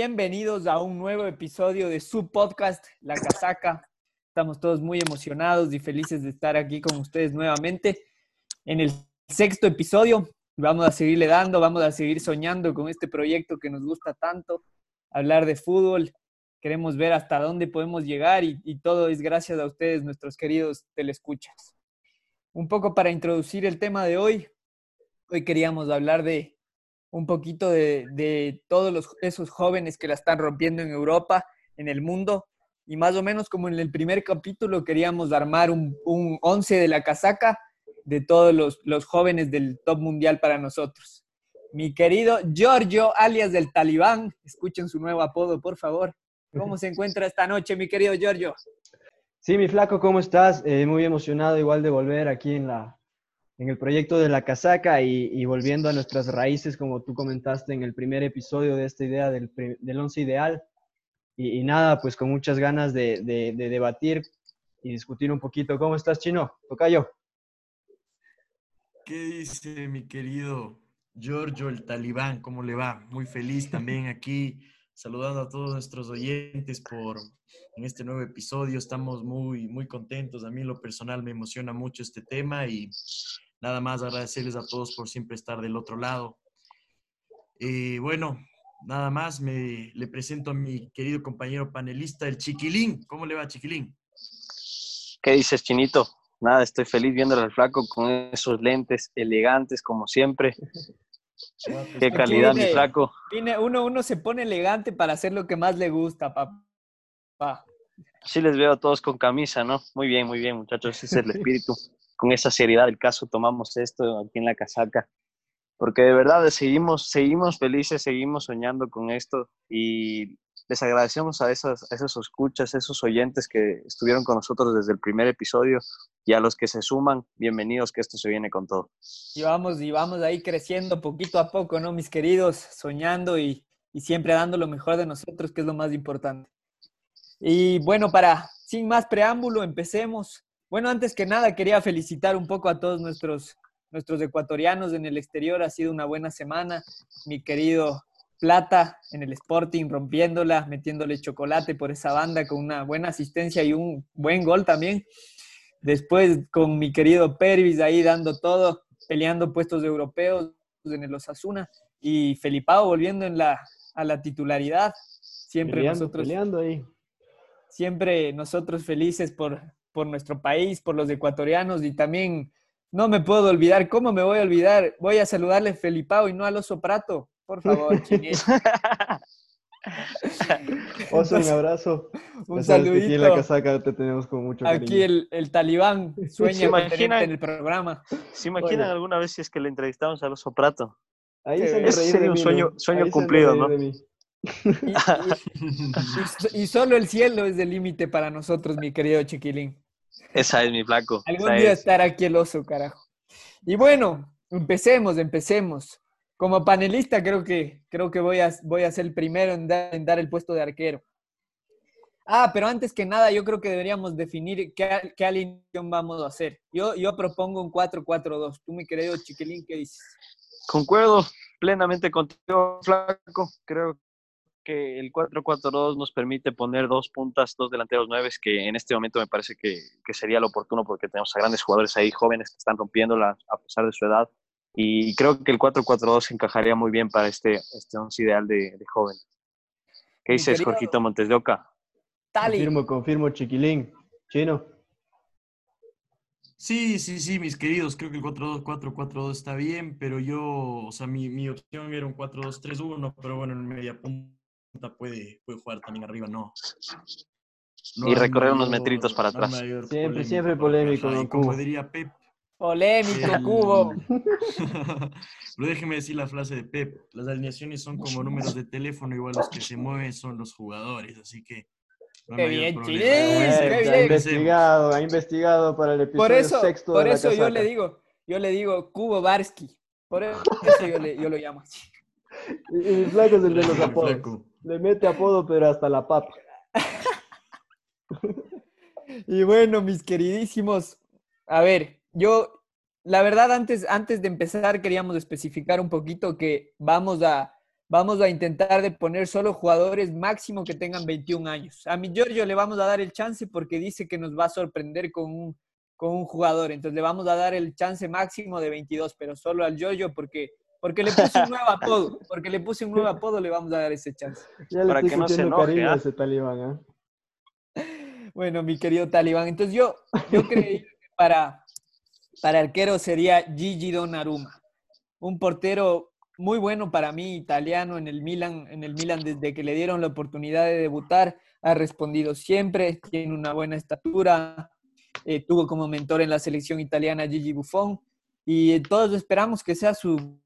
bienvenidos a un nuevo episodio de su podcast, La Casaca. Estamos todos muy emocionados y felices de estar aquí con ustedes nuevamente en el sexto episodio. Vamos a seguirle dando, vamos a seguir soñando con este proyecto que nos gusta tanto, hablar de fútbol. Queremos ver hasta dónde podemos llegar y, todo es gracias a ustedes, nuestros queridos telescuchas. Un poco para introducir el tema de hoy, hoy queríamos hablar de un poquito de, todos los, esos jóvenes que la están rompiendo en Europa, en el mundo. Y más o menos como en el primer capítulo queríamos armar un, un once de la casaca de todos los, los jóvenes del top mundial para nosotros. Mi querido Giorgio, alias del Talibán, escuchen su nuevo apodo, por favor. ¿Cómo se encuentra esta noche, mi querido Giorgio? Sí, mi flaco, ¿cómo estás? Eh, muy emocionado igual de volver aquí en la, en el proyecto de la casaca y, volviendo a nuestras raíces, como tú comentaste en el primer episodio de esta idea del, del once ideal. Y, nada, pues con muchas ganas de, debatir y discutir un poquito. ¿Cómo estás, Chino? yo. ¿Qué dice mi querido Giorgio el Talibán? ¿Cómo le va? Muy feliz también aquí, saludando a todos nuestros oyentes por en este nuevo episodio. Estamos muy, muy contentos. A mí lo personal me emociona mucho este tema y nada más agradecerles a todos por siempre estar del otro lado. Eh, bueno, nada más me le presento a mi querido compañero panelista, el Chiquilín. ¿Cómo le va, Chiquilín? ¿Qué dices, Chinito? Nada, estoy feliz viéndole al flaco con esos lentes elegantes, como siempre. Qué calidad, mi flaco. uno, uno se pone elegante para hacer lo que más le gusta, papá. Sí les veo a todos con camisa, ¿no? Muy bien, muy bien, muchachos. Ese es el espíritu con esa seriedad del caso tomamos esto aquí en la casaca, porque de verdad seguimos, seguimos felices, seguimos soñando con esto y les agradecemos a esos, a esos escuchas, esos oyentes que estuvieron con nosotros desde el primer episodio y a los que se suman, bienvenidos que esto se viene con todo. Y vamos, y vamos ahí creciendo poquito a poco, ¿no, mis queridos? Soñando y siempre dando lo mejor de nosotros, que es lo más importante. Y bueno, para, sin más preámbulo, empecemos. Bueno, antes que nada, quería felicitar un poco a todos nuestros, nuestros ecuatorianos en el exterior. Ha sido una buena semana. Mi querido Plata en el Sporting, rompiéndola, metiéndole chocolate por esa banda con una buena asistencia y un buen gol también. Después con mi querido Pervis ahí dando todo, peleando puestos europeos en el Osasuna. Y Felipao volviendo en la, a la titularidad. Siempre nosotros. Peleando ahí. Siempre nosotros felices por, por nuestro país, por los ecuatorianos y también no me puedo olvidar, ¿cómo me voy a olvidar? Voy a saludarle a Felipao y no al oso Prato, por favor, Oso, un abrazo. un saludito. Aquí en la casaca te tenemos con mucho cariño. Aquí el, el talibán sueña en el programa. ¿Se imaginan alguna vez si es que le entrevistamos al oso Prato? Ahí se sería un sueño, sueño cumplido, ¿no? Y, solo el cielo es el límite para nosotros, mi querido chiquilín. Esa es mi flaco. Algún día estar aquí el oso, carajo. Y bueno, empecemos, empecemos. Como panelista creo que, creo que voy, a, voy a ser el primero en dar, el puesto de arquero. Ah, pero antes que nada, yo creo que deberíamos definir qué, qué alineación vamos a hacer. Yo, yo propongo un 4-4-2. Tú, mi querido Chiquilín, ¿qué dices? Concuerdo plenamente contigo, Flaco. Creo que el 4-4-2 nos permite poner dos puntas, dos delanteros nueves, que en este momento me parece que, sería lo oportuno porque tenemos a grandes jugadores ahí jóvenes que están rompiéndola a pesar de su edad. Y creo que el 4-4-2 encajaría muy bien para este, este once ideal de, joven. ¿Qué dices, Jorgito Montes de Oca? Confirmo, confirmo, chiquilín. Chino. Sí, sí, sí, mis queridos, creo que el 4-2-4-4-2 está bien, pero yo, o sea, mi, mi opción era un 4-2-3-1, pero bueno, en media punta puede, puede jugar también arriba, no. y recorrer unos metritos para atrás. siempre, siempre polémico. como diría Pep. Polémico, Cubo. Pero déjeme decir la frase de Pep. Las alineaciones son como números de teléfono, igual los que se mueven son los jugadores, así que... qué bien, Chile. Ha investigado, ha investigado para el episodio por eso, sexto Por eso yo le digo, yo le digo Cubo Barsky. Por eso yo, le, yo lo llamo así. Y, el flaco es el de los apodos. Le mete apodo, pero hasta la papa. y bueno, mis queridísimos, a ver, yo, la verdad, antes, antes de empezar, queríamos especificar un poquito que vamos a, vamos a intentar de poner solo jugadores máximo que tengan 21 años. A mi Giorgio le vamos a dar el chance porque dice que nos va a sorprender con un, con un jugador. Entonces le vamos a dar el chance máximo de 22, pero solo al Giorgio porque, porque le puse un nuevo apodo. Porque le puse un nuevo apodo, le vamos a dar ese chance. Ya le Para que no se enoje, ¿ah? ese talibán, ¿ah? Bueno, mi querido Talibán. Entonces yo, yo creí que para, para arquero sería Gigi Donnarumma. Un portero muy bueno para mí, italiano en el Milan, en el Milan desde que le dieron la oportunidad de debutar, ha respondido siempre, tiene una buena estatura, eh, tuvo como mentor en la selección italiana Gigi Buffon y eh, todos esperamos que sea su,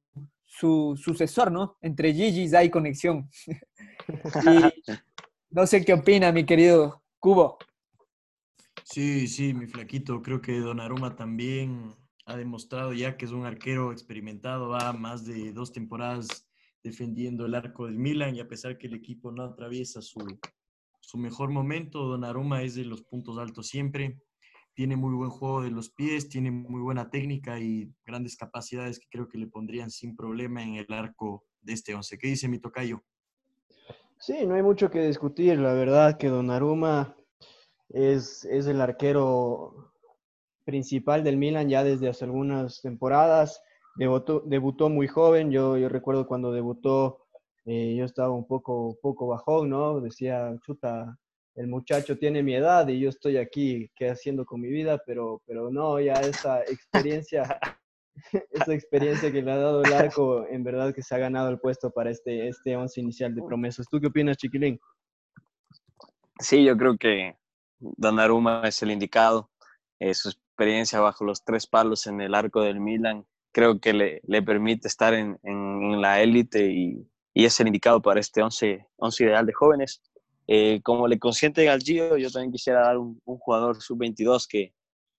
su sucesor, ¿no? Entre Gigi hay conexión. y no sé qué opina mi querido Cubo. Sí, sí, mi flaquito, creo que Donnarumma también ha demostrado ya que es un arquero experimentado, va más de dos temporadas defendiendo el arco del Milan y a pesar que el equipo no atraviesa su, su mejor momento, Donnarumma es de los puntos altos siempre, tiene muy buen juego de los pies, tiene muy buena técnica y grandes capacidades que creo que le pondrían sin problema en el arco de este once. ¿Qué dice mi tocayo? Sí, no hay mucho que discutir. La verdad que Donnarumma es, es el arquero principal del Milan ya desde hace algunas temporadas. Debutó, debutó muy joven. Yo, yo recuerdo cuando debutó, eh, yo estaba un poco, poco bajón, ¿no? Decía, chuta, el muchacho tiene mi edad y yo estoy aquí, ¿qué haciendo con mi vida? Pero, pero no, ya esa experiencia, esa experiencia que le ha dado el arco, en verdad que se ha ganado el puesto para este, este once inicial de promesas. ¿Tú qué opinas, Chiquilín? Sí, yo creo que Donnarumma es el indicado. Eh, su experiencia bajo los tres palos en el arco del Milan creo que le, le permite estar en, en- en la élite y, y es el indicado para este 11, 11 ideal de jóvenes. Eh, como le consienten al Gio, yo también quisiera dar un, un jugador sub-22 que,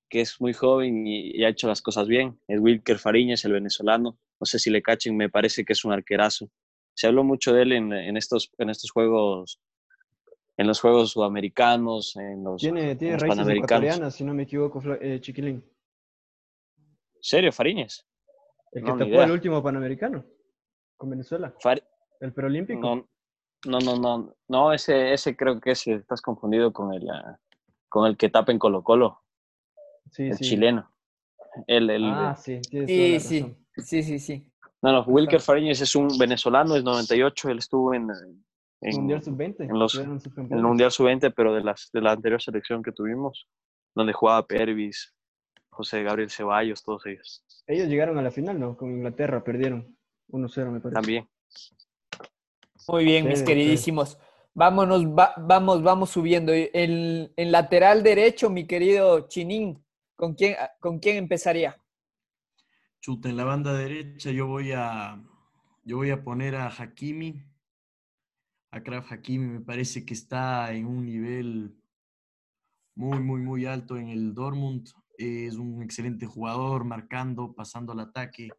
que es muy joven y, y ha hecho las cosas bien. Es Wilker Fariñez, el venezolano. No sé si le cachen, me parece que es un arquerazo. Se habló mucho de él en, en estos, en estos juegos, en los juegos sudamericanos, en los, Tiene, tiene los raíces panamericanos. si no me equivoco, eh, Chiquilín. ¿Serio, Fariñez? El que No, tapó el último Panamericano con Venezuela, Far- el preolímpico. No, no, no, no, no, ese, ese creo que ese, estás confundido con el, ah, con el que tapa en Colo Colo, sí, el sí. chileno. El, el, Ah, sí, la Sí, sí, razón. sí, sí, sí. no, no, Wilker Fariñez es un venezolano, es 98, él estuvo en, en, Mundial sub-20. en los- en el Mundial Sub-20, pero de, las, de la anterior selección que tuvimos, donde jugaba Pervis, José Gabriel Ceballos, todos ellos Ellos llegaron a la final, ¿no? Con Inglaterra, perdieron 1-0, me parece. también. Muy bien, mis queridísimos. Vámonos, va- vamos, vamos subiendo. En, en lateral derecho, mi querido Chinín, ¿con quién, ¿con quién empezaría? Chuta, en la banda derecha yo voy a, yo voy a poner a Hakimi. Akraf Hakimi me parece que está en un nivel muy, muy, muy alto en el Dortmund. Es un excelente jugador, marcando, pasando al ataque.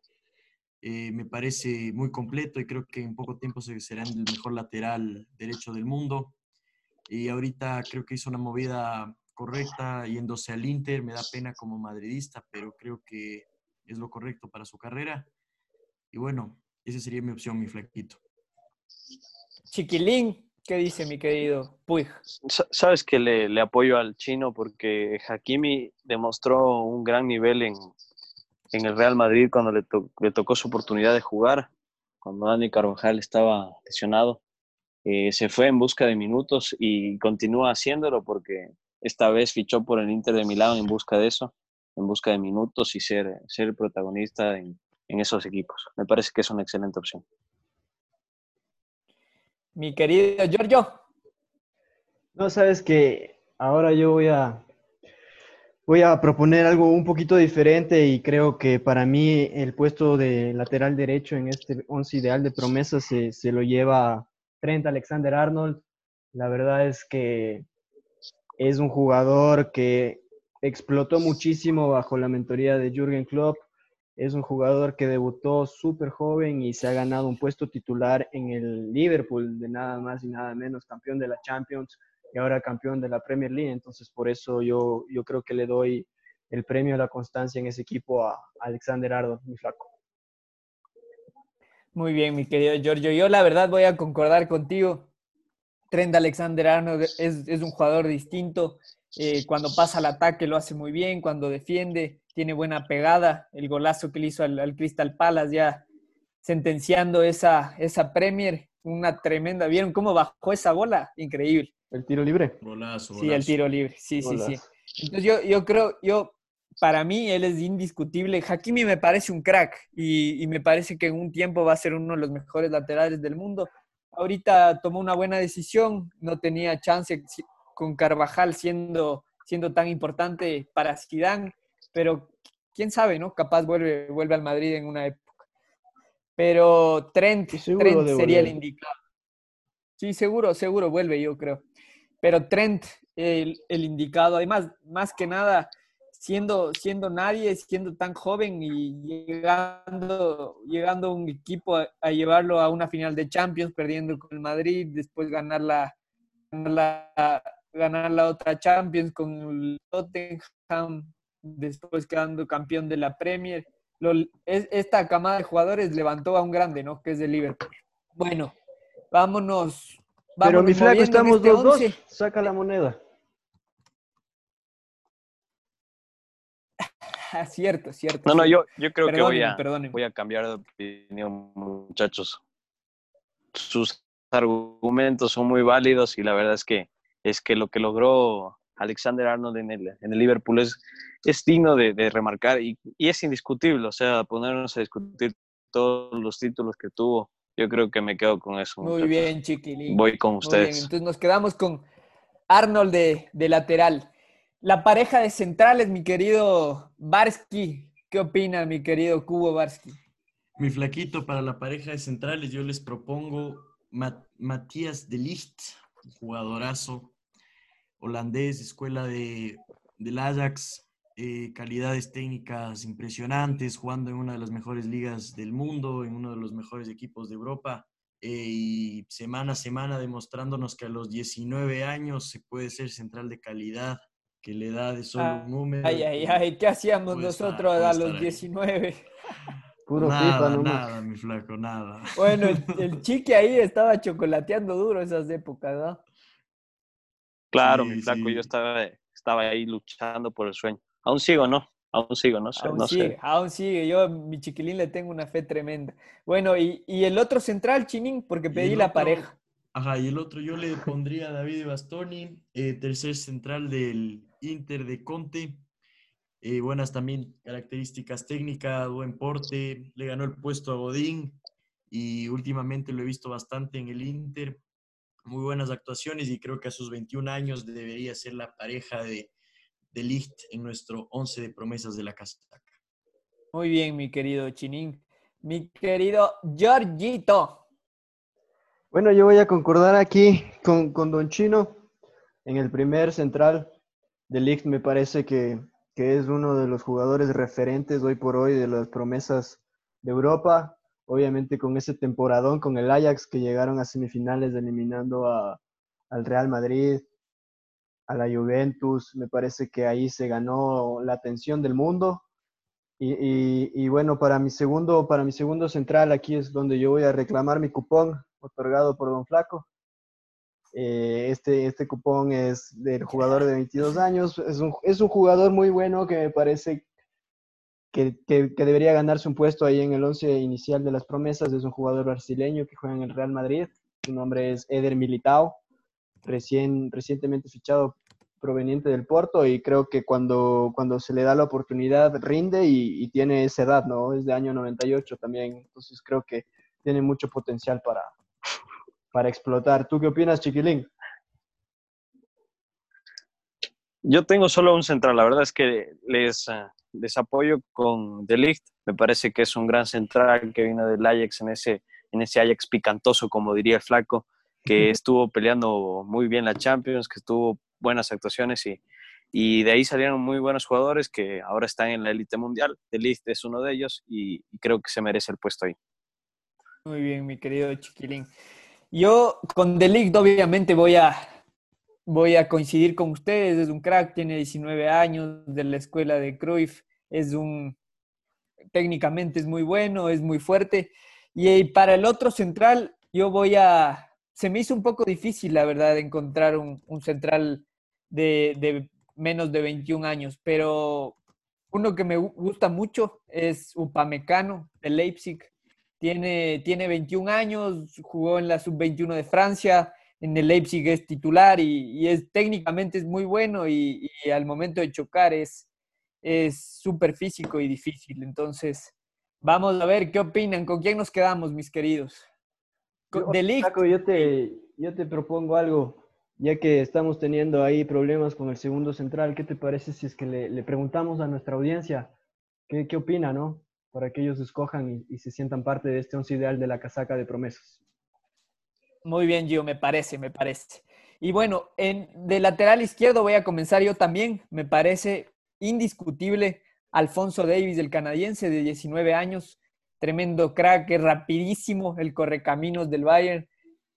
Eh, me parece muy completo y creo que en poco tiempo se- será el mejor lateral derecho del mundo. Y ahorita creo que hizo una movida correcta yéndose al Inter. Me da pena como madridista, pero creo que es lo correcto para su carrera. Y bueno, esa sería mi opción, mi flaquito. Chiquilín, ¿qué dice mi querido Puig? Sa- Sabes que le, le apoyo al chino porque Hakimi demostró un gran nivel en, en el Real Madrid cuando le, to- le tocó su oportunidad de jugar, cuando Dani Carvajal estaba lesionado. Eh, se fue en busca de minutos y continúa haciéndolo porque esta vez fichó por el Inter de Milán en busca de eso, en busca de minutos y ser, ser el protagonista en, en esos equipos. Me parece que es una excelente opción. Mi querido Giorgio. No, sabes que ahora yo voy a voy a proponer algo un poquito diferente y creo que para mí el puesto de lateral derecho en este once ideal de promesas se, se lo lleva Trent Alexander Arnold. La verdad es que es un jugador que explotó muchísimo bajo la mentoría de Jürgen Klopp. Es un jugador que debutó súper joven y se ha ganado un puesto titular en el Liverpool, de nada más y nada menos, campeón de la Champions y ahora campeón de la Premier League. Entonces, por eso yo, yo creo que le doy el premio a la constancia en ese equipo a Alexander Arnold, mi flaco. Muy bien, mi querido Giorgio. Yo la verdad voy a concordar contigo. Trent Alexander Arnold es, es un jugador distinto. Eh, cuando pasa al ataque lo hace muy bien, cuando defiende tiene buena pegada. El golazo que le hizo al, al Crystal Palace ya sentenciando esa, esa Premier, una tremenda. ¿Vieron cómo bajó esa bola? Increíble. El tiro libre. Golazo, Sí, el tiro libre. Sí, sí, sí. Entonces yo, yo creo, yo, para mí él es indiscutible. Hakimi me parece un crack y, y me parece que en un tiempo va a ser uno de los mejores laterales del mundo. Ahorita tomó una buena decisión, no tenía chance con Carvajal siendo, siendo tan importante para Zidane, pero quién sabe, ¿no? Capaz vuelve, vuelve al Madrid en una época. Pero Trent, Trent sería el indicado. Sí, seguro, seguro vuelve, yo creo. Pero Trent, el, indicado, además, más que nada, siendo, siendo nadie, siendo tan joven y llegando, llegando a un equipo a, llevarlo a una final de Champions, perdiendo con el Madrid, después ganar la, ganar la, ganar la otra Champions con el Tottenham, después quedando campeón de la Premier. Esta camada de jugadores levantó a un grande, ¿no? Que es de Liverpool. Bueno, vámonos. Pero mi flaco, en estamos este 2-2. once. Saca la moneda. Ah, cierto, cierto. No, no, yo, yo creo que voy a, perdónenme. voy a cambiar de opinión, muchachos. Sus argumentos son muy válidos y la verdad es que, es que lo que logró Alexander Arnold en el, en el Liverpool es, es digno de, de remarcar y, y es indiscutible. O sea, ponernos a discutir todos los títulos que tuvo, yo creo que me quedo con eso. Muy muchachos. bien, chiquilín. Voy con Muy bien, ustedes. entonces nos quedamos con Arnold de, de lateral. La pareja de centrales, mi querido Barsky. ¿Qué opina, mi querido Cubo Barsky? Mi flaquito, para la pareja de centrales, yo les propongo Ma- Matías de Ligt, jugadorazo holandés, escuela de, del Ajax, eh, calidades técnicas impresionantes, jugando en una de las mejores ligas del mundo, en uno de los mejores equipos de Europa. eh, y semana a semana demostrándonos que a los 19 años se puede ser central de calidad, que le da de solo Ah, un número. Ay, ay, ay, ¿qué hacíamos nosotros a los ahí. 19? Puro nada, nada, mi flaco, nada. Bueno, el, el chique ahí estaba chocolateando duro esas épocas, ¿no? Claro, Sí, mi flaco, sí. yo estaba, estaba ahí luchando por el sueño. Aún sigo, ¿no? Aún sigo, no sé, Aún no sigue, sé. aún sigue. Yo a mi chiquilín le tengo una fe tremenda. Bueno, y, y el otro central, Chinín, porque pedí la otro- pareja. Ajá, y el otro yo le pondría a David Bastoni, eh, tercer central del Inter de Conte. Eh, buenas también características técnicas, buen porte, le ganó el puesto a Godín y últimamente lo he visto bastante en el Inter. Muy buenas actuaciones y creo que a sus 21 años debería ser la pareja de, de Ligt en nuestro 11 de promesas de la casaca. Muy bien, mi querido Chinín. Mi querido Giorgito. Bueno, yo voy a concordar aquí con, con Don Chino. En el primer central de Ligt me parece que, que es uno de los jugadores referentes hoy por hoy de las promesas de Europa. Obviamente con ese temporadón con el Ajax que llegaron a semifinales eliminando a- al Real Madrid, a la Juventus. Me parece que ahí se ganó la atención del mundo. Y, y- bueno, para mi, segundo, para mi segundo central, aquí es donde yo voy a reclamar mi cupón otorgado por Don Flaco. Eh, este, este cupón es del jugador de 22 años. Es un, es un jugador muy bueno que me parece que, que- que debería ganarse un puesto ahí en el 11 inicial de las promesas. Es un jugador brasileño que juega en el Real Madrid. Su nombre es Eder Militao, recién, recientemente fichado proveniente del Porto y creo que cuando, cuando se le da la oportunidad rinde y, tiene esa edad, ¿no? Es de año 98 también, entonces creo que tiene mucho potencial para, para explotar. ¿Tú qué opinas, Chiquilín? Yo tengo solo un central, la verdad es que les, eh, les apoyo con De Ligt. Me parece que es un gran central que vino del Ajax en ese, en ese Ajax picantoso, como diría el flaco, que estuvo peleando muy bien la Champions, que tuvo buenas actuaciones y, y de ahí salieron muy buenos jugadores que ahora están en la élite mundial. De Ligt es uno de ellos y, y creo que se merece el puesto ahí. Muy bien, mi querido Chiquilín. Yo con Delict obviamente voy a, voy a coincidir con ustedes. Es un crack, tiene 19 años de la escuela de Cruyff. Es un, técnicamente es muy bueno, es muy fuerte. Y para el otro central, yo voy a... Se me hizo un poco difícil, la verdad, encontrar un, central de, de, menos de 21 años, pero uno que me gusta mucho es Upamecano de Leipzig. Tiene, tiene 21 años, jugó en la sub-21 de Francia, en el Leipzig es titular y, es técnicamente es muy bueno y, al momento de chocar es súper físico y difícil. Entonces, vamos a ver qué opinan, con quién nos quedamos, mis queridos. De yo te, yo te propongo algo, ya que estamos teniendo ahí problemas con el segundo central, ¿qué te parece si es que le, preguntamos a nuestra audiencia qué, qué opina, no? Para que ellos escojan y, se sientan parte de este once ideal de la casaca de promesas. Muy bien, Gio, me parece, me parece. Y bueno, en, de lateral izquierdo voy a comenzar yo también. Me parece indiscutible Alfonso Davis, el canadiense de 19 años. Tremendo crack, rapidísimo, el correcaminos del Bayern.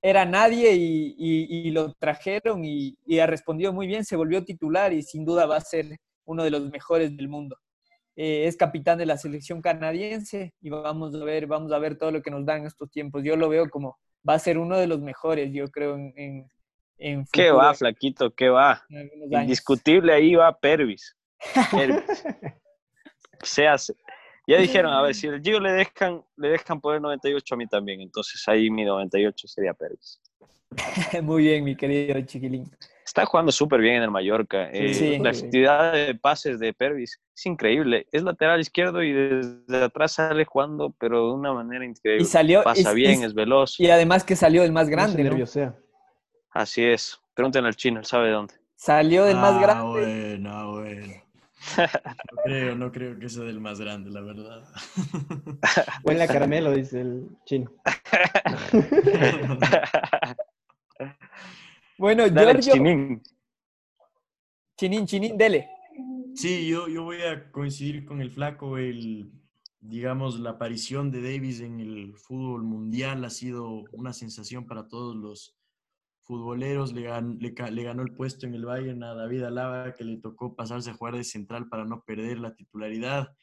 Era nadie y, lo trajeron y, ha respondido muy bien, se volvió titular y sin duda va a ser uno de los mejores del mundo. Eh, es capitán de la selección canadiense y vamos a ver, vamos a ver todo lo que nos dan estos tiempos. Yo lo veo como va a ser uno de los mejores, yo creo, en, en, ¿Qué va, Flaquito? ¿Qué va? Indiscutible ahí va Pervis. Se hace. Ya dijeron, a ver, si el Gio le dejan, le dejan poner 98 a mí también, entonces ahí mi 98 sería Pervis. Muy bien, mi querido chiquilín. Está jugando súper bien en el Mallorca. Eh, la actividad de pases de Pervis es increíble. Es lateral izquierdo y desde atrás sale jugando, pero de una manera increíble. Y salió, Pasa bien, es veloz. Y además que salió el más grande, ¿no? Así es. Pregúntenle al chino, él sabe de dónde. Salió del más ah, grande. Bueno, bueno. No creo, no creo que sea del más grande, la verdad. Buen la caramelo, dice el chino. Bueno, Giorgio. Chinín. Chinín, Chinín, dele. Sí, yo, yo voy a coincidir con el flaco. El, digamos, la aparición de Davis en el fútbol mundial ha sido una sensación para todos los futboleros. Le, ganó el puesto en el Bayern a David Alaba, que le tocó pasarse a jugar de central para no perder la titularidad.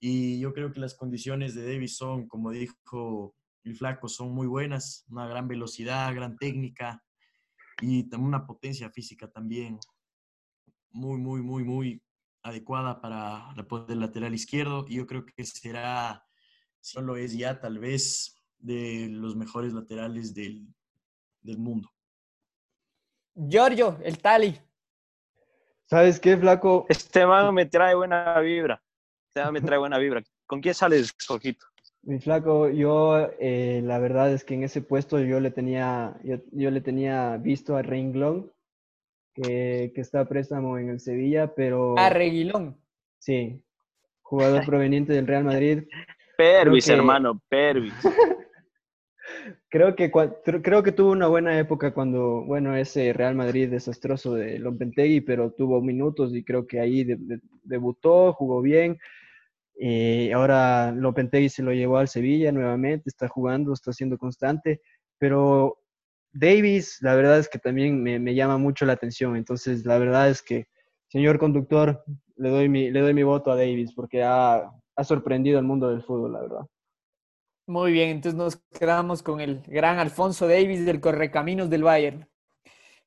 Y yo creo que las condiciones de Davis son, como dijo el flaco, son muy buenas. Una gran velocidad, gran técnica y una potencia física también muy, muy, muy, muy adecuada para la del lateral izquierdo y yo creo que será, si no lo es ya, tal vez de los mejores laterales del, del mundo. Giorgio, el Tali. ¿Sabes qué, flaco? Este man me trae buena vibra. Este man me trae buena vibra. ¿Con quién sales, Ojito? Mi flaco, yo eh, la verdad es que en ese puesto yo le tenía, yo, le tenía visto a Renglón, que, que está a préstamo en el Sevilla, pero... A Reguilón. Sí, jugador proveniente del Real Madrid. Pervis, hermano, Pervis. creo que creo que tuvo una buena época cuando, bueno, ese Real Madrid desastroso de Lopetegui, pero tuvo minutos y creo que ahí debutó, jugó bien. Eh, ahora Lopetegui se lo llevó al Sevilla nuevamente, está jugando, está siendo constante, pero Davis, la verdad es que también me, llama mucho la atención. Entonces, la verdad es que, señor conductor, le doy mi, le doy mi voto a Davis porque ha, ha sorprendido al mundo del fútbol, la verdad. Muy bien, entonces nos quedamos con el gran Alfonso Davis del Correcaminos del Bayern.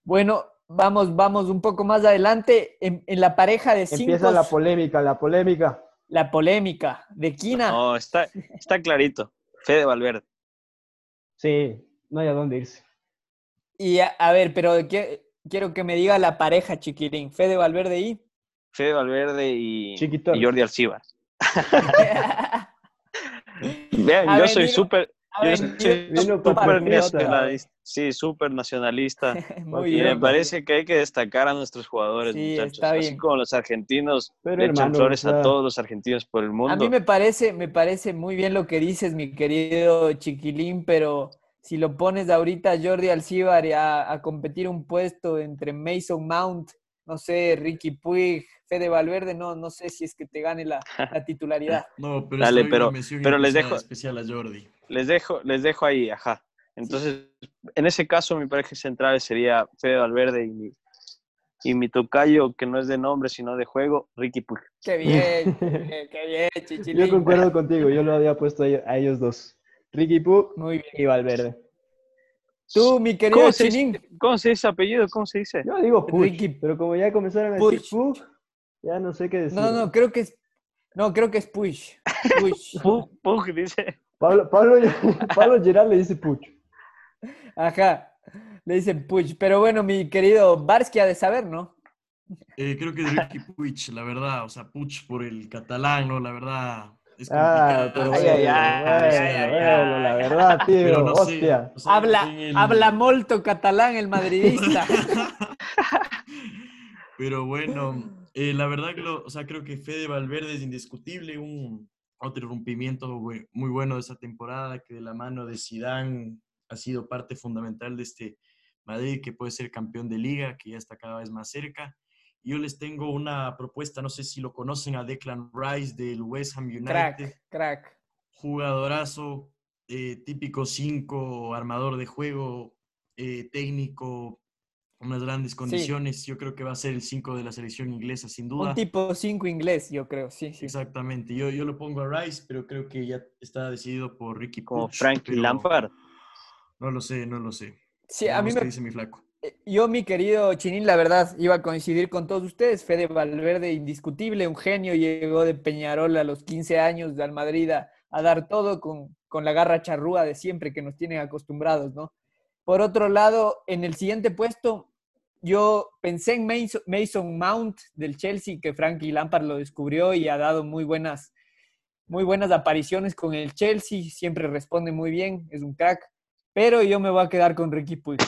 Bueno, vamos, vamos un poco más adelante en, la pareja de cinco. Empieza la polémica, la polémica la polémica de Quina. No, está, está clarito. Fede Valverde. Sí, no hay a dónde irse. Y a, ver, pero quiero que me diga la pareja, chiquirín. Fede Valverde y. Fede Valverde y, y Jordi Alcibar. Vean, yo soy súper nacionalista. Sí, súper nacionalista. y me parece que hay que destacar a nuestros jugadores, muchachos. Así como los argentinos le echan flores a todos los argentinos por el mundo. A mí me parece, me parece muy bien lo que dices, mi querido Chiquilín, pero si lo pones ahorita Jordi Alcibar a, a competir un puesto entre Mason Mount, no sé, Ricky Puig, Fede Valverde, no, no sé si es que te gane la, titularidad. No, pero, Dale, pero, pero les dejo especial a Jordi. Les dejo, les dejo ahí, ajá. Entonces, en ese caso, mi pareja central sería Fede Valverde y mi, y mi tocayo, que no es de nombre, sino de juego, Ricky Puig. Qué bien, qué bien, Yo concuerdo contigo, yo lo había puesto a ellos dos. Ricky Muy bien. y Valverde. Tú, mi querido ¿Cómo se, Chinín. dice, ¿Cómo se dice apellido? ¿Cómo se dice? Yo digo Puch, Ricky pero como ya comenzaron a decir Puch, ya no sé qué decir. No, no, creo que es. No, creo que es Push. Push. Pug dice. Pablo, Pablo, Pablo Gerard le dice Puch. Ajá. Le dicen Push. Pero bueno, mi querido Barsky ha de saber, ¿no? Eh, creo que es Ricky Puig, la verdad. O sea, Puig por el catalán, ¿no? La verdad. Es Ah, complicado. pero Ay, bueno, ay, ay, bueno, Sí, ay, bueno, la verdad, tío, no sé, hostia. o sea, Habla, el- habla molto catalán el madridista. Pero bueno, eh, la verdad que lo- o sea, creo que Fede Valverde es indiscutible, un otro rompimiento muy bueno de esta temporada, que de la mano de Zidane ha sido parte fundamental de este Madrid, que puede ser campeón de liga, que ya está cada vez más cerca. Yo les tengo una propuesta, no sé si lo conocen, a Declan Rice del West Ham United crack, crack. jugadorazo, eh, típico 5, armador de juego, eh, técnico, unas grandes condiciones. Yo creo que va a ser el 5 de la selección inglesa, sin duda. Un tipo 5 inglés, yo creo, sí, sí. Exactamente. Yo, yo lo pongo a Rice, pero creo que ya está decidido por Ricky Como Puig, Frankie Lampard. No lo sé, no lo sé. Sí, a mí me, dice mi flaco. Yo, mi querido Chinín, la verdad, iba a coincidir con todos ustedes. Fede Valverde, indiscutible, un genio, llegó de Peñarol a los 15 años al Madrid a, dar todo con, con la garra charrúa de siempre que nos tienen acostumbrados, ¿no? Por otro lado, en el siguiente puesto, yo pensé en Mason, Mason Mount del Chelsea, que Frankie Lampard lo descubrió y ha dado muy buenas, muy buenas apariciones con el Chelsea, siempre responde muy bien, es un crack, pero yo me voy a quedar con Ricky Puig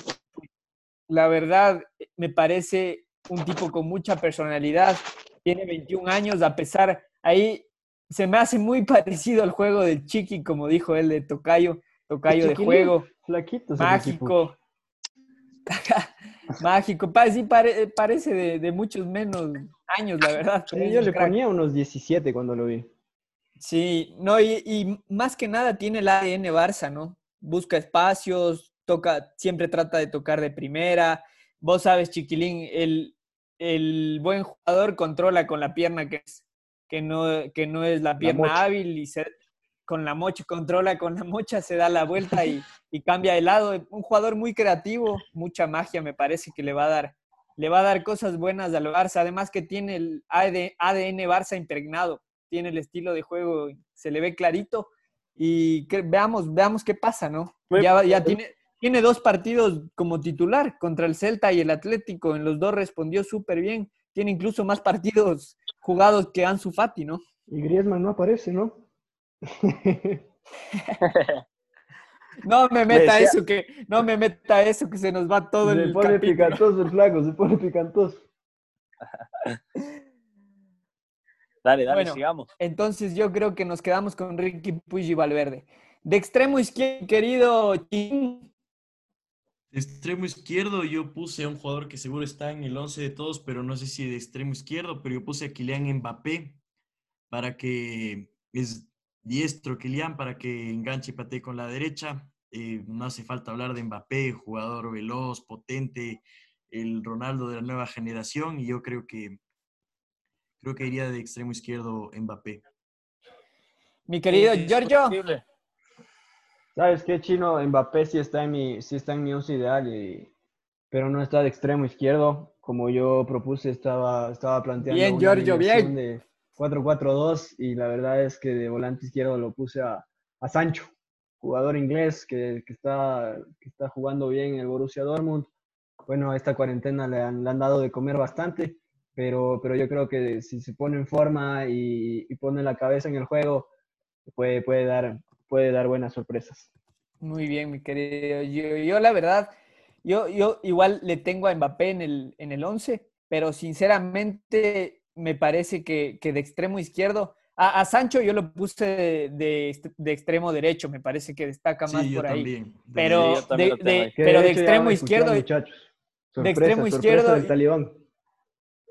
la verdad, me parece un tipo con mucha personalidad. Tiene 21 años, a pesar, ahí se me hace muy parecido al juego del Chiqui, como dijo él, de Tocayo, Tocayo de juego, mágico. mágico, sí pare- parece de, de muchos menos años, la verdad. pero Sí, yo le crack. ponía unos 17 cuando lo vi. Sí, no, y, y más que nada tiene el ADN Barça, ¿no? Busca espacios, toca, siempre trata de tocar de primera. Vos sabes, Chiquilín, el, el buen jugador controla con la pierna que, es, que, no, que no es la pierna hábil y se, con la mocha, controla con la mocha, se da la vuelta y, y cambia de lado. Un jugador muy creativo, mucha magia me parece que le va a dar, le va a dar cosas buenas al Barça. Además que tiene el AD ADN Barça impregnado tiene el estilo de juego, se le ve clarito y que, veamos, veamos qué pasa, ¿no? Ya, ya tiene, tiene dos partidos como titular contra el Celta y el Atlético, en los dos respondió súper bien, tiene incluso más partidos jugados que Ansu Fati, ¿no? Y Griezmann no aparece, ¿no? No me meta decía- eso, que no me meta eso, que se nos va todo se el pone capítulo. picantoso el flaco, se pone picantoso. Dale, dale, Bueno. sigamos. Entonces yo creo que nos quedamos con Ricky Puig y Valverde. De extremo izquierdo, querido Chin, De extremo izquierdo yo puse a un jugador que seguro está en el 11 de todos, pero no sé si de extremo izquierdo, pero yo puse a Kylian Mbappé para que es diestro Kylian para que enganche y patee con la derecha. Eh, no hace falta hablar de Mbappé, jugador veloz, potente, el Ronaldo de la nueva generación y yo creo que creo que iría de extremo izquierdo Mbappé. mi querido Giorgio. ¿Sabes qué, Chino? Mbappé sí está en mi, sí está en mi once ideal, y- pero no está de extremo izquierdo. Como yo propuse, estaba, estaba planteando Bien, una Giorgio, bien. de 4-4-2 y la verdad es que de volante izquierdo lo puse a, a Sancho, jugador inglés que, que está, que está jugando bien en el Borussia Dortmund. Bueno, a esta cuarentena le han, le han dado de comer bastante, pero, pero yo creo que si se pone en forma y, y pone la cabeza en el juego, puede, puede, dar, puede dar buenas sorpresas. Muy bien, mi querido. Yo, yo, la verdad, yo, yo igual le tengo a Mbappé en el, en el 11, pero sinceramente me parece que, que de extremo izquierdo, a, a Sancho yo lo puse de, de- de extremo derecho, me parece que destaca más Sí, yo por ahí. también. Pero, Sí, de, de- ahí. ¿Qué pero de extremo izquierdo, muchachos? de extremo Sorpresa, izquierdo- sorpresa del talibán.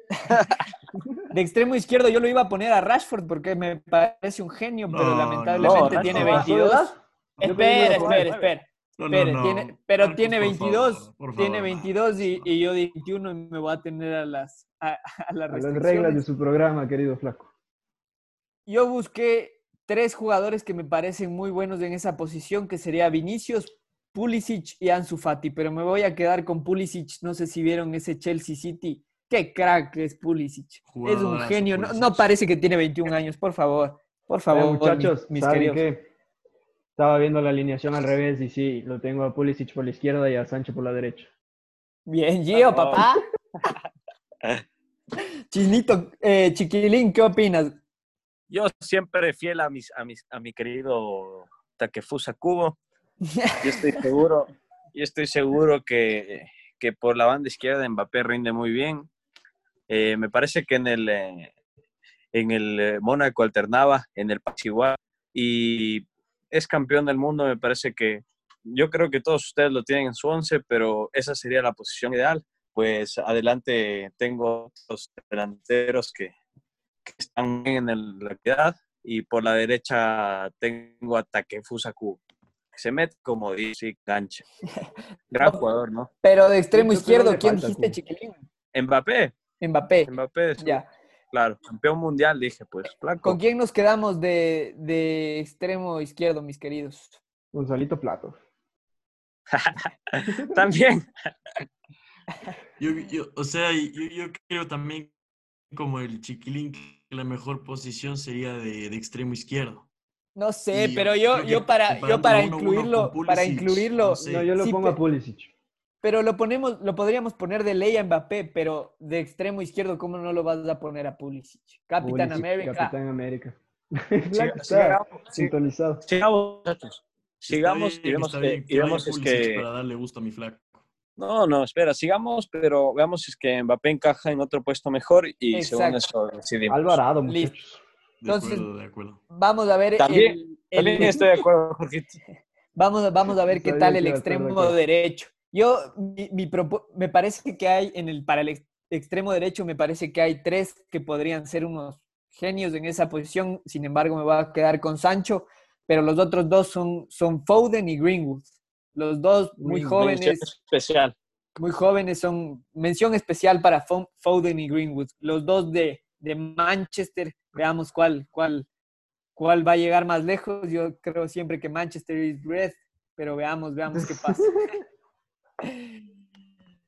de extremo izquierdo yo lo iba a poner a Rashford porque me parece un genio, pero No, lamentablemente no, tiene Rashford. 22. Yo pedí Espera, espera, espera. No, no, Espere, no. tiene- pero Marcos, tiene por 22, favor, por tiene favor, 22 y, yo 21 y me voy a tener a las, a, a las A las reglas de su programa, querido flaco. Yo busqué tres jugadores que me parecen muy buenos en esa posición, que sería Vinicius, Pulisic y Ansu Fati, pero me voy a quedar con Pulisic. No sé si vieron ese Chelsea City. Qué crack es Pulisic. es un genio. No, parece que tiene 21 años, por favor. Por Eh, favor, muchachos, mis, mis ¿saben queridos. qué? Estaba viendo la alineación al revés y sí, lo tengo a Pulisic por la izquierda y a Sancho por la derecha. Bien, Gio, papá. Chinito, eh, Chiquilín, ¿qué opinas? Yo siempre fiel a, mis, a, mis, a mi querido Takefusa Kubo. Yo estoy seguro, yo estoy seguro que, que por la banda izquierda Mbappé rinde muy bien. Eh, me parece que en el, eh, en el eh, Mónaco alternaba, en el Paz igual, y es campeón del mundo. Me parece que yo creo que todos ustedes lo tienen en su once, pero esa sería la posición ideal. Pues adelante tengo los delanteros que, que están en el- la equidad y por la derecha tengo a Takefusa Kubo. Se mete como dice, cancha. Gran jugador, ¿no? Pero de extremo izquierdo, ¿quién dijiste. Chiquilín? Mbappé, Mbappé. Mbappé, sí, Ya. claro, campeón mundial, dije, pues, flaco. ¿Con quién nos quedamos de, de extremo izquierdo, mis queridos? Gonzalito Plato. También, Yo, yo- o sea, yo, yo creo también como el chiquilín que la mejor posición sería de, de extremo izquierdo. No sé, Y pero yo, yo para, yo para incluirlo, para incluirlo, no sé. No, yo lo Sí, pongo a Pulisic. Pero lo ponemos, lo podríamos poner de ley a Mbappé, pero de extremo izquierdo, ¿cómo no lo vas a poner a Pulisic? Capitán Pulisic, América. Capitán América. sigamos, sintonizado. sigamos, muchachos. Sigamos y vemos, que, y vemos es que... Para darle gusto a mi flaco. No, no, espera, sigamos, pero veamos si es que Mbappé encaja en otro puesto mejor y según Exacto. eso decidimos. Alvarado, Listo. muchachos. De Entonces- acuerdo, de acuerdo. Vamos a ver También- el- el- También estoy de acuerdo, Jorgito. Vamos, vamos a ver qué tal el de extremo derecho. Yo, mi, mi propo- me parece que hay en el, para el ex- extremo derecho, me parece que hay tres que podrían ser unos genios en esa posición. Sin embargo, me voy a quedar con Sancho, pero los otros dos son, son Foden y Greenwood. Los dos muy Mención jóvenes, especial. muy jóvenes son mención especial para Fo- Foden y Greenwood. Los dos de, de Manchester, veamos cuál, cuál, cuál va a llegar más lejos. Yo creo siempre que Manchester is red, pero veamos, veamos qué pasa.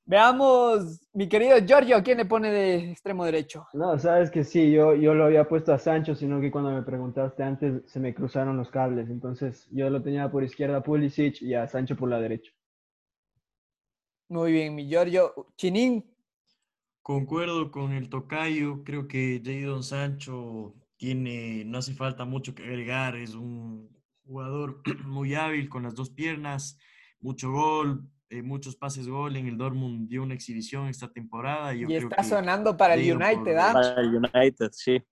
veamos, mi querido Giorgio, ¿a quién le pone de extremo derecho? No, sabes que sí, yo, yo lo había puesto a Sancho, sino que cuando me preguntaste antes se me cruzaron los cables. Entonces yo lo tenía por izquierda a Pulisic y a Sancho por la derecha. Muy bien, mi Giorgio. Chinín, Concuerdo con el tocayo, creo que Jadon Sancho tiene, no hace falta mucho que agregar, es un jugador muy hábil con las dos piernas, mucho gol, eh, muchos pases gol, en el Dortmund dio una exhibición esta temporada. y Yo y creo está que sonando para el United, por ¿ah? Para el United, sí.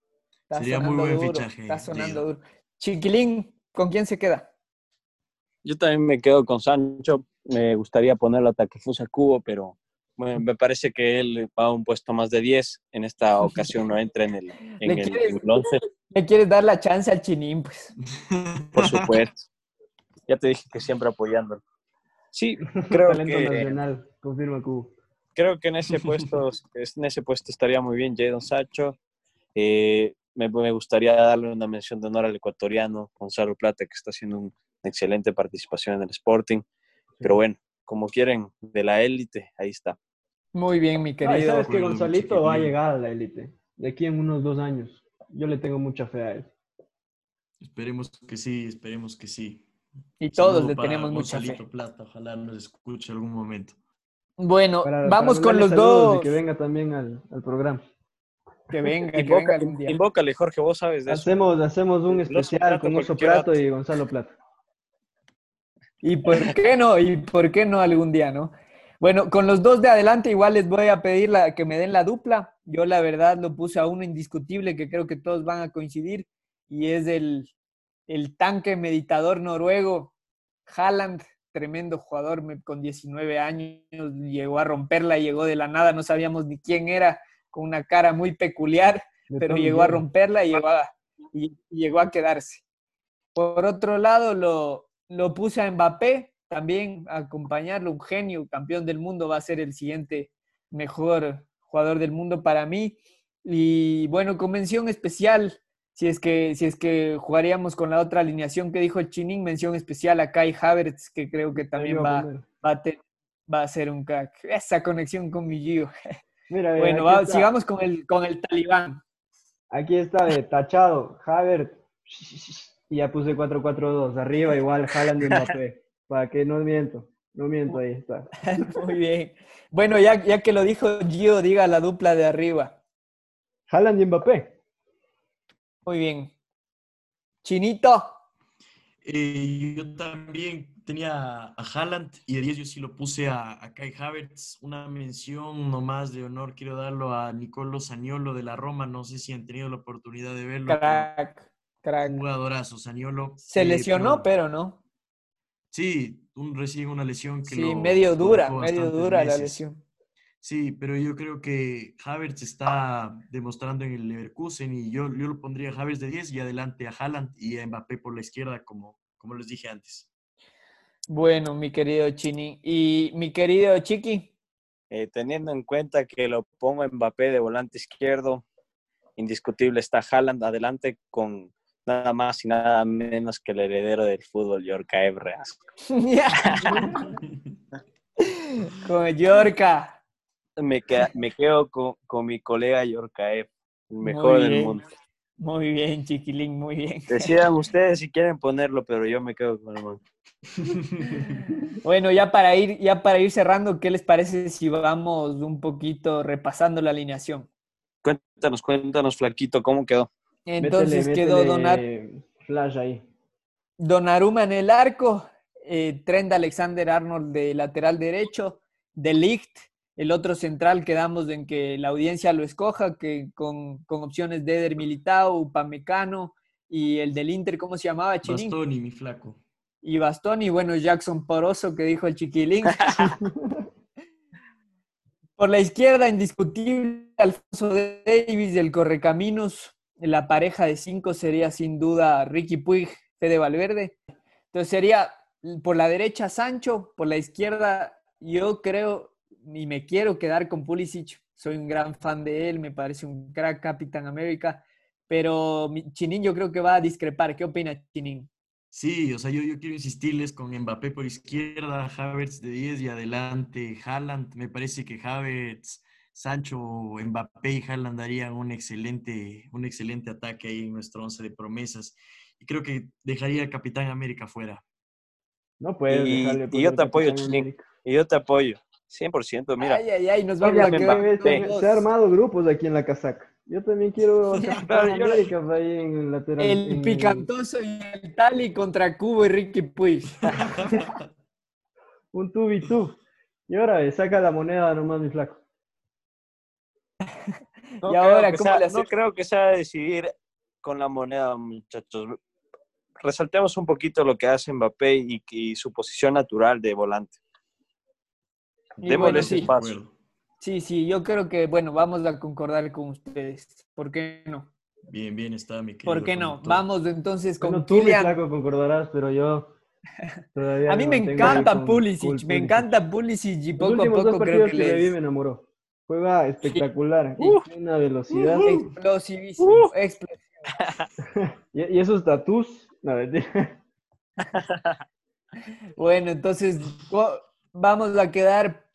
Está Sería muy buen duro, fichaje, Está sonando duro. Chiquilín, ¿con quién se queda? Yo también me quedo con Sancho. Me gustaría ponerlo a Takefusa Kubo, pero bueno, me parece que él va a un puesto más de 10. En esta ocasión no entra en el, en ¿Le el, quieres- en el 11, Le quieres dar la chance al Chinín, pues. por supuesto. Ya te dije que siempre apoyándolo. Sí, creo Talento que, nacional, confirma Cubo. creo que en ese puesto, en ese puesto estaría muy bien Jadon Sancho. Eh, me, me gustaría darle una mención de honor al ecuatoriano Gonzalo Plata, que está haciendo una excelente participación en el Sporting. Pero bueno, como quieren, de la élite, ahí está. Muy bien, mi Ay, querido. sabes que Gonzalito va a llegar a la élite. De aquí en unos dos años. Yo le tengo mucha fe a él. Esperemos que sí, esperemos que sí. Y todos Saludo le tenemos mucha fe. Plata, ojalá nos escuche algún momento. Bueno, Para- vamos para con los dos. Y que venga también al, al programa. Que venga, que Invoca- venga algún día. invócale, Jorge, vos sabes de eso. Hacemos, hacemos un especial Plato, con Oso Plato y Gonzalo Plata. ¿Y por qué no? ¿Y por qué no algún día, no? Bueno, con los dos de adelante igual les voy a pedir la, que me den la dupla. Yo la verdad lo puse a uno indiscutible que creo que todos van a coincidir y es el, el tanque meditador noruego, Haaland, tremendo jugador con 19 años, llegó a romperla, llegó de la nada, no sabíamos ni quién era, con una cara muy peculiar, pero llegó a romperla y llegó a, y- y llegó a quedarse. Por otro lado, lo, lo puse a Mbappé, también a acompañarlo, un genio, campeón del mundo, va a ser el siguiente mejor jugador del mundo para mí. Y bueno, con mención especial, si es que, si es que jugaríamos con la otra alineación que dijo el Chinín, mención especial a Kai Havertz, que creo que también va, va, a, va a ser un crack. Esa conexión con mi Gio. Mira, bueno, sigamos con el, con el talibán. Aquí está de tachado, Havertz. Y ya puse 4-4-2. Arriba igual, Haaland y Mbappé. Para que no miento. No miento, ahí está. Muy bien. Bueno, ya, ya que lo dijo Gio, diga la dupla de arriba. Haaland y Mbappé. Muy bien. Chinito. Eh, yo también tenía a Haaland y de 10 yo sí lo puse a, Kai Havertz. Una mención nomás de honor quiero darlo a Nicolo Saniolo de la Roma. No sé si han tenido la oportunidad de verlo. Crack, crack. Jugadorazo, Saniolo. Se eh, lesionó, pero, no. Sí, un, recibe una lesión que sí, medio dura, medio dura la lesión. Sí, pero yo creo que Havertz está demostrando en el Leverkusen y yo, yo lo pondría a Havertz de 10 y adelante a Haaland y a Mbappé por la izquierda, como, como les dije antes. Bueno, mi querido Chini. ¿Y mi querido Chiqui? Eh, teniendo en cuenta que lo pongo a Mbappé de volante izquierdo, indiscutible está Haaland adelante con nada más y nada menos que el heredero del fútbol, Yorka Ebreas. con Yorka me, me quedo con, mi colega Yorkaev, el mejor del mundo. Muy bien, chiquilín, muy bien. Decidan ustedes si quieren ponerlo, pero yo me quedo con el mundo. Bueno, ya para ir, ya para ir cerrando, ¿qué les parece si vamos un poquito repasando la alineación? Cuéntanos, cuéntanos, Flaquito, ¿cómo quedó? Entonces quedó Donar... Flash ahí. Donnarumma en el arco, eh, Trent Alexander Arnold de lateral derecho, De Ligt el otro central quedamos en que la audiencia lo escoja, que con, opciones de Eder Militao, Upamecano y el del Inter, ¿cómo se llamaba? Chinín? Bastoni, mi flaco. Y Bastoni, bueno, Jackson Poroso, que dijo el chiquilín. Por la izquierda, indiscutible, Alfonso Davis del Correcaminos. La pareja de cinco sería sin duda Ricky Puig, Fede Valverde. Entonces sería por la derecha Sancho, por la izquierda yo creo y me quiero quedar con Pulisic. Soy un gran fan de él, me parece un crack Capitán América. Pero Chinín yo creo que va a discrepar. ¿Qué opina Chinín? Sí, o sea, yo, yo quiero insistirles con Mbappé por izquierda, Havertz de 10 y adelante, Haaland. Me parece que Havertz, Sancho, Mbappé y Haaland darían un excelente, un excelente ataque ahí en nuestro once de promesas. Y creo que dejaría al Capitán América fuera. No puede y, y yo te apoyo, Chinín. Y yo te apoyo. 100%, mira. Ay, ay, ay, nos vamos a quedar. Se ha armado grupos aquí en la casaca. Yo también quiero ahí en el lateral. El picantoso y el Tali contra Cubo y Ricky Puig. Un tú y tú. Y ahora saca la moneda nomás, mi flaco. y ahora, ¿cómo le No creo que sea decidir con la moneda, muchachos. Resaltemos un poquito lo que hace Mbappé y su posición natural de volante. Démosle ese espacio. Sí, sí, yo creo que, bueno, vamos a concordar con ustedes. ¿Por qué no? Bien, bien está, mi querido. ¿Por qué no? Vamos entonces con bueno, tú, Kylian. concordarás, pero yo a mí me encanta Pulisic, me encanta Pulisic y poco a poco creo que, que le... me enamoró. Juega espectacular, una velocidad. Explosivísimo, uh, y, y, esos tatus, no, bueno, entonces vamos a quedar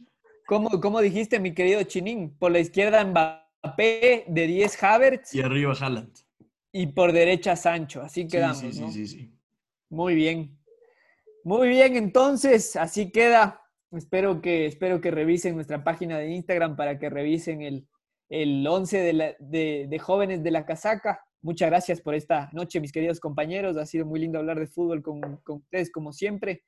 ¿Cómo, dijiste, mi querido Chinín? Por la izquierda Mbappé, de 10 Havertz. Y arriba Haaland. Y por derecha Sancho. Así quedamos, sí, sí, sí, sí, Muy bien. Muy bien, entonces, así queda. Espero que, espero que revisen nuestra página de Instagram para que revisen el, el 11 de, de, jóvenes de la casaca. Muchas gracias por esta noche, mis queridos compañeros. Ha sido muy lindo hablar de fútbol con, con ustedes, como siempre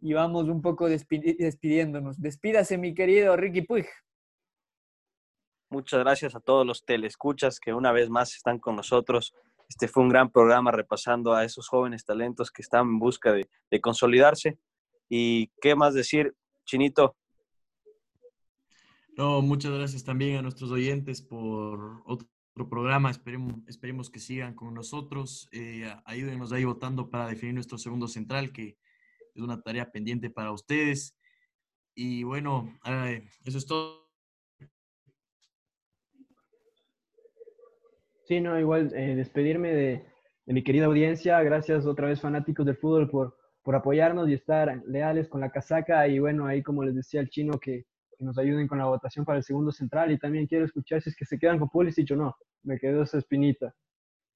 y vamos un poco despidiéndonos. Despídase, mi querido Ricky Puig. Muchas gracias a todos los telescuchas que una vez más están con nosotros. Este fue un gran programa repasando a esos jóvenes talentos que están en busca de, consolidarse. ¿Y qué más decir, Chinito? No, muchas gracias también a nuestros oyentes por otro programa. Esperemos, esperemos que sigan con nosotros. Eh, ayúdenos ahí votando para definir nuestro segundo central, que es una tarea pendiente para ustedes. Y bueno, eso es todo. Sí, no, igual eh, despedirme de, de, mi querida audiencia. Gracias otra vez, fanáticos del fútbol, por, por apoyarnos y estar leales con la casaca. Y bueno, ahí como les decía el chino, que, que nos ayuden con la votación para el segundo central. Y también quiero escuchar si es que se quedan con Pulisic o no. Me quedó esa espinita.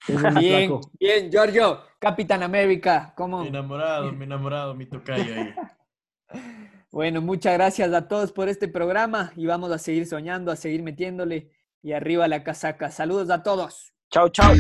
Bien, bien, Giorgio, Capitán América, ¿cómo? Mi enamorado, mi enamorado, mi tocayo ahí. Bueno, muchas gracias a todos por este programa y vamos a seguir soñando, a seguir metiéndole y arriba la casaca. Saludos a todos. Chao, chao.